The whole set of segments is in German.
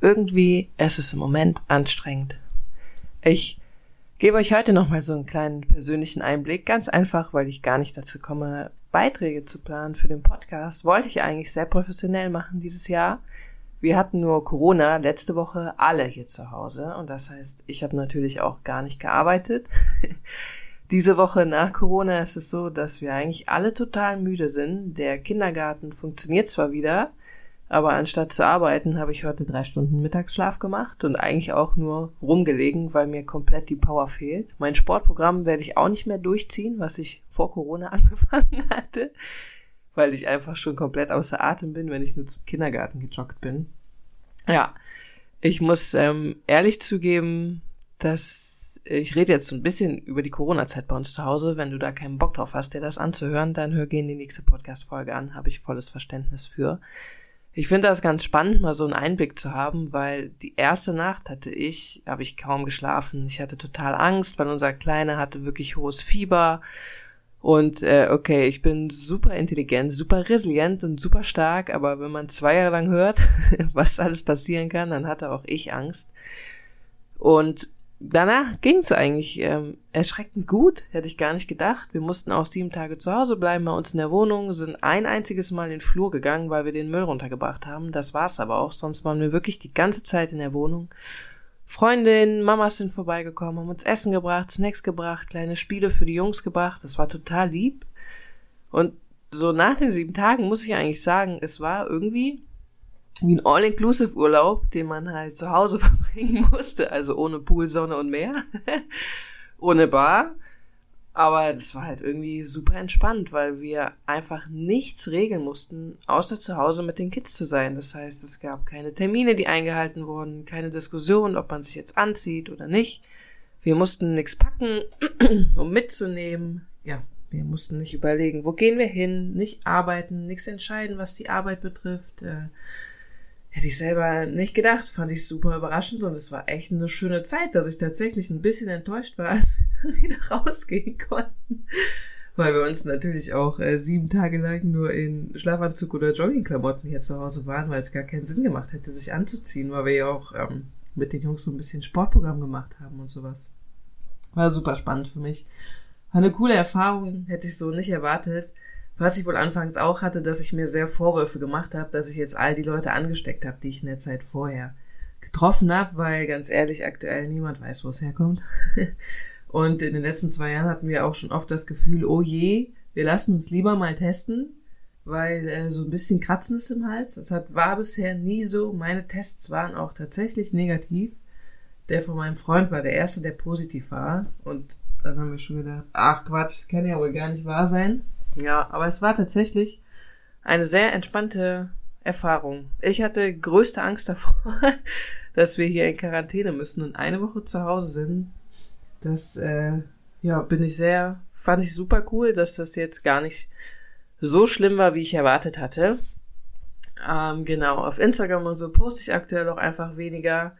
irgendwie ist es im Moment anstrengend. Ich gebe euch heute nochmal so einen kleinen persönlichen Einblick, ganz einfach, weil ich gar nicht dazu komme, Beiträge zu planen für den Podcast. Wollte ich eigentlich sehr professionell machen dieses Jahr. Wir hatten nur Corona letzte Woche alle hier zu Hause und das heißt, ich habe natürlich auch gar nicht gearbeitet. Diese Woche nach Corona ist es so, dass wir eigentlich alle total müde sind. Der Kindergarten funktioniert zwar wieder, aber anstatt zu arbeiten, habe ich heute drei Stunden Mittagsschlaf gemacht und eigentlich auch nur rumgelegen, weil mir komplett die Power fehlt. Mein Sportprogramm werde ich auch nicht mehr durchziehen, was ich vor Corona angefangen hatte, weil ich einfach schon komplett außer Atem bin, wenn ich nur zum Kindergarten gejoggt bin. Ja, ich muss ähm, ehrlich zugeben, dass ich rede jetzt so ein bisschen über die Corona-Zeit bei uns zu Hause. Wenn du da keinen Bock drauf hast, dir das anzuhören, dann hör gehen die nächste Podcast-Folge an. Habe ich volles Verständnis für. Ich finde das ganz spannend, mal so einen Einblick zu haben, weil die erste Nacht hatte ich, habe ich kaum geschlafen. Ich hatte total Angst, weil unser Kleiner hatte wirklich hohes Fieber. Und äh, okay, ich bin super intelligent, super resilient und super stark, aber wenn man zwei Jahre lang hört, was alles passieren kann, dann hatte auch ich Angst. Und danach ging es eigentlich ähm, erschreckend gut, hätte ich gar nicht gedacht. Wir mussten auch sieben Tage zu Hause bleiben bei uns in der Wohnung, sind ein einziges Mal in den Flur gegangen, weil wir den Müll runtergebracht haben. Das war's aber auch, sonst waren wir wirklich die ganze Zeit in der Wohnung. Freundinnen, Mamas sind vorbeigekommen, haben uns Essen gebracht, Snacks gebracht, kleine Spiele für die Jungs gebracht. Das war total lieb. Und so nach den sieben Tagen muss ich eigentlich sagen, es war irgendwie wie ein All-Inclusive-Urlaub, den man halt zu Hause verbringen musste, also ohne Pool, Sonne und Meer, ohne Bar. Aber das war halt irgendwie super entspannt, weil wir einfach nichts regeln mussten, außer zu Hause mit den Kids zu sein. Das heißt, es gab keine Termine, die eingehalten wurden, keine Diskussion, ob man sich jetzt anzieht oder nicht. Wir mussten nichts packen, um mitzunehmen. Ja, wir mussten nicht überlegen, wo gehen wir hin, nicht arbeiten, nichts entscheiden, was die Arbeit betrifft. Äh, Hätte ich selber nicht gedacht, fand ich super überraschend und es war echt eine schöne Zeit, dass ich tatsächlich ein bisschen enttäuscht war, als wir dann wieder rausgehen konnten. Weil wir uns natürlich auch äh, sieben Tage lang nur in Schlafanzug oder Joggingklamotten hier zu Hause waren, weil es gar keinen Sinn gemacht hätte, sich anzuziehen, weil wir ja auch ähm, mit den Jungs so ein bisschen Sportprogramm gemacht haben und sowas. War super spannend für mich. War eine coole Erfahrung, hätte ich so nicht erwartet. Was ich wohl anfangs auch hatte, dass ich mir sehr Vorwürfe gemacht habe, dass ich jetzt all die Leute angesteckt habe, die ich in der Zeit vorher getroffen habe, weil ganz ehrlich aktuell niemand weiß, wo es herkommt. Und in den letzten zwei Jahren hatten wir auch schon oft das Gefühl, oh je, wir lassen uns lieber mal testen, weil äh, so ein bisschen Kratzen ist im Hals. Das hat, war bisher nie so. Meine Tests waren auch tatsächlich negativ. Der von meinem Freund war der erste, der positiv war. Und dann haben wir schon gedacht, ach Quatsch, das kann ja wohl gar nicht wahr sein. Ja, aber es war tatsächlich eine sehr entspannte Erfahrung. Ich hatte größte Angst davor, dass wir hier in Quarantäne müssen und eine Woche zu Hause sind. Das, äh, ja, bin ich sehr, fand ich super cool, dass das jetzt gar nicht so schlimm war, wie ich erwartet hatte. Ähm, genau, auf Instagram und so poste ich aktuell auch einfach weniger.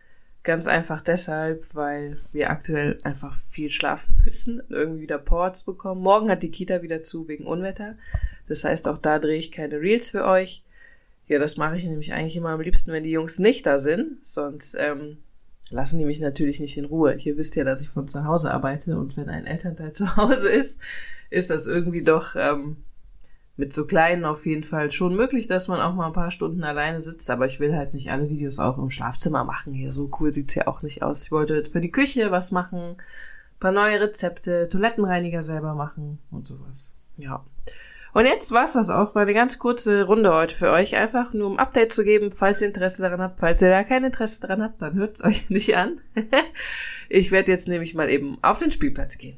Ganz einfach deshalb, weil wir aktuell einfach viel schlafen müssen und irgendwie wieder Ports bekommen. Morgen hat die Kita wieder zu wegen Unwetter. Das heißt, auch da drehe ich keine Reels für euch. Ja, das mache ich nämlich eigentlich immer am liebsten, wenn die Jungs nicht da sind. Sonst ähm, lassen die mich natürlich nicht in Ruhe. Ihr wisst ja, dass ich von zu Hause arbeite und wenn ein Elternteil zu Hause ist, ist das irgendwie doch ähm, mit so kleinen auf jeden Fall schon möglich, dass man auch mal ein paar Stunden alleine sitzt, aber ich will halt nicht alle Videos auch im Schlafzimmer machen. Hier so cool sieht's ja auch nicht aus. Ich wollte für die Küche was machen, paar neue Rezepte, Toilettenreiniger selber machen und sowas. Ja. Und jetzt war's das auch. War eine ganz kurze Runde heute für euch. Einfach nur um Update zu geben, falls ihr Interesse daran habt. Falls ihr da kein Interesse daran habt, dann hört's euch nicht an. ich werde jetzt nämlich mal eben auf den Spielplatz gehen.